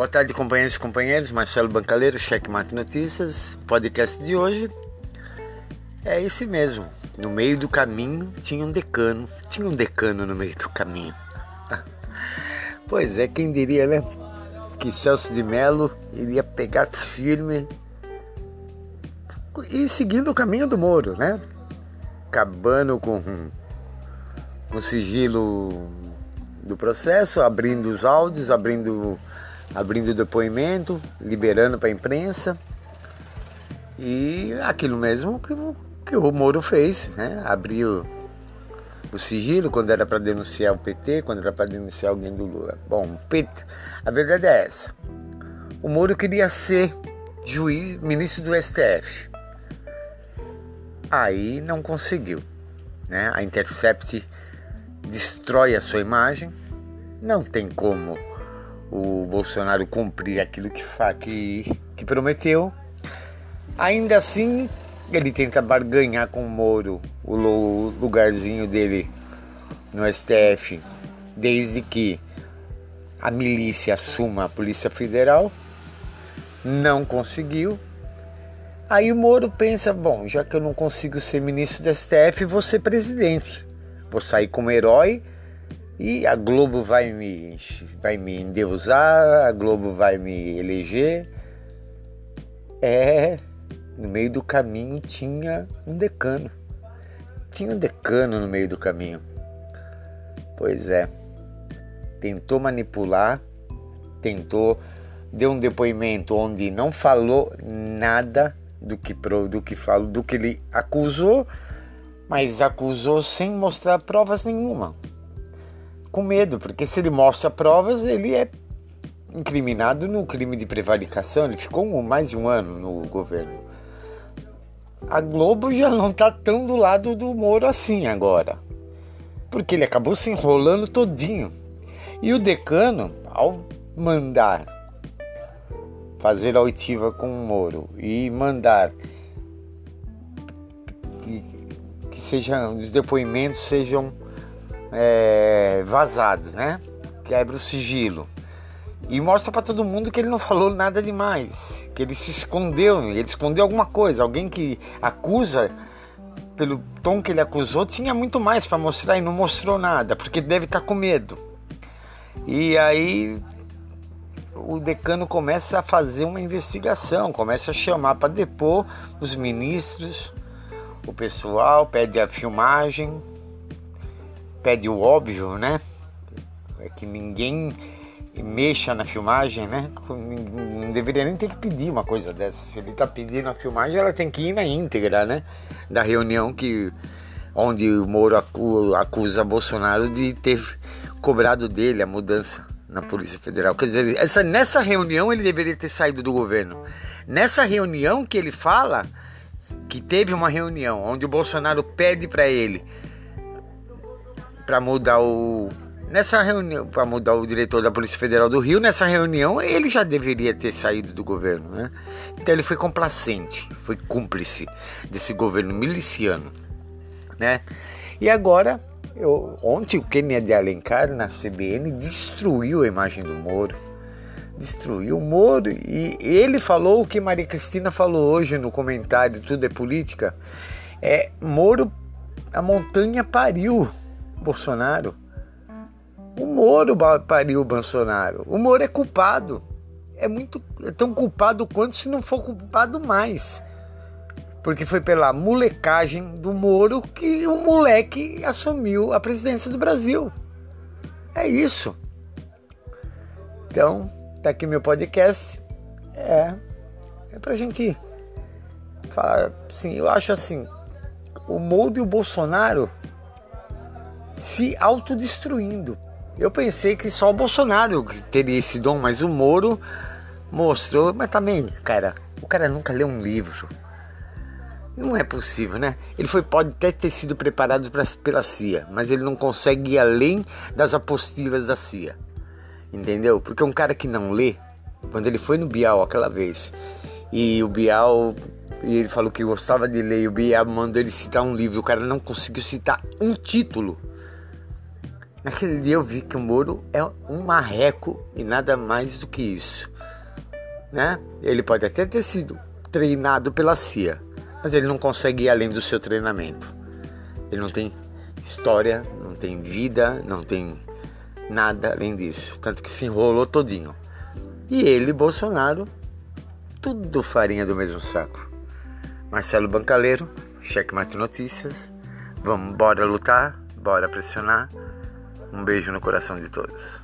Boa tarde, companheiros e companheiros. Marcelo Bancaleiro, Cheque Mate Notícias. Podcast de hoje é esse mesmo. No meio do caminho tinha um decano. Tinha um decano no meio do caminho. Pois é, quem diria, né? Que Celso de Mello iria pegar firme e seguindo o caminho do Moro, né? Acabando com o sigilo do processo, abrindo os áudios, abrindo abrindo depoimento, liberando para a imprensa. E aquilo mesmo que, que o Moro fez, né? Abriu o sigilo quando era para denunciar o PT, quando era para denunciar alguém do Lula. Bom, PT, a verdade é essa. O Moro queria ser juiz, ministro do STF. Aí não conseguiu. Né? A Intercept destrói a sua imagem. Não tem como o Bolsonaro cumprir aquilo que, que, que prometeu. Ainda assim, ele tenta barganhar com o Moro o lugarzinho dele no STF, desde que a milícia assuma a Polícia Federal. Não conseguiu. Aí o Moro pensa: bom, já que eu não consigo ser ministro do STF, vou ser presidente. Vou sair como herói e a Globo vai me, vai me endeusar, a Globo vai me eleger. É, no meio do caminho tinha um decano. Tinha um decano no meio do caminho. Pois é. Tentou manipular, tentou, deu um depoimento onde não falou nada do que do que falou, do que ele acusou, mas acusou sem mostrar provas nenhuma com medo, porque se ele mostra provas, ele é incriminado no crime de prevaricação. Ele ficou mais de um ano no governo. A Globo já não está tão do lado do Moro assim agora, porque ele acabou se enrolando todinho. E o decano, ao mandar fazer a oitiva com o Moro e mandar que, que sejam, os depoimentos sejam é, vazados, né? Quebra o sigilo. E mostra para todo mundo que ele não falou nada demais, que ele se escondeu, ele escondeu alguma coisa. Alguém que acusa, pelo tom que ele acusou, tinha muito mais para mostrar e não mostrou nada, porque deve estar tá com medo. E aí o decano começa a fazer uma investigação, começa a chamar para depor os ministros, o pessoal, pede a filmagem, pede o óbvio, né? É que ninguém mexa na filmagem, né? Não deveria nem ter que pedir uma coisa dessa. Se ele está pedindo a filmagem, ela tem que ir na íntegra, né? Da reunião que onde o Moro acusa Bolsonaro de ter cobrado dele a mudança na Polícia Federal. Quer dizer, essa, nessa reunião ele deveria ter saído do governo. Nessa reunião que ele fala que teve uma reunião onde o Bolsonaro pede para ele para mudar o nessa reunião para mudar o diretor da Polícia Federal do Rio nessa reunião ele já deveria ter saído do governo né? Então ele foi complacente foi cúmplice desse governo miliciano né? E agora eu, ontem o Kennedy Alencar na CBN destruiu a imagem do Moro. Destruiu o Moro e ele falou o que Maria Cristina falou hoje no comentário tudo é política é Moro a montanha pariu Bolsonaro. O Moro pariu o Bolsonaro. O Moro é culpado. É muito é tão culpado quanto se não for culpado mais. Porque foi pela molecagem do Moro que o moleque assumiu a presidência do Brasil. É isso. Então, tá aqui meu podcast. É, é pra gente falar assim, eu acho assim, o Moro e o Bolsonaro se autodestruindo. Eu pensei que só o Bolsonaro teria esse dom, mas o Moro mostrou. Mas também, cara, o cara nunca leu um livro. Não é possível, né? Ele foi, pode até ter sido preparado pra, pela CIA, mas ele não consegue ir além das apostilas da CIA. Entendeu? Porque um cara que não lê, quando ele foi no Bial aquela vez, e o Bial e ele falou que gostava de ler, e o Bial mandou ele citar um livro, o cara não conseguiu citar um título Naquele dia eu vi que o Moro é um marreco e nada mais do que isso. Né? Ele pode até ter sido treinado pela CIA, mas ele não consegue ir além do seu treinamento. Ele não tem história, não tem vida, não tem nada além disso. Tanto que se enrolou todinho. E ele, Bolsonaro, tudo farinha do mesmo saco. Marcelo Bancaleiro, Checkmate Notícias. Vamos, bora lutar, bora pressionar. Um beijo no coração de todos.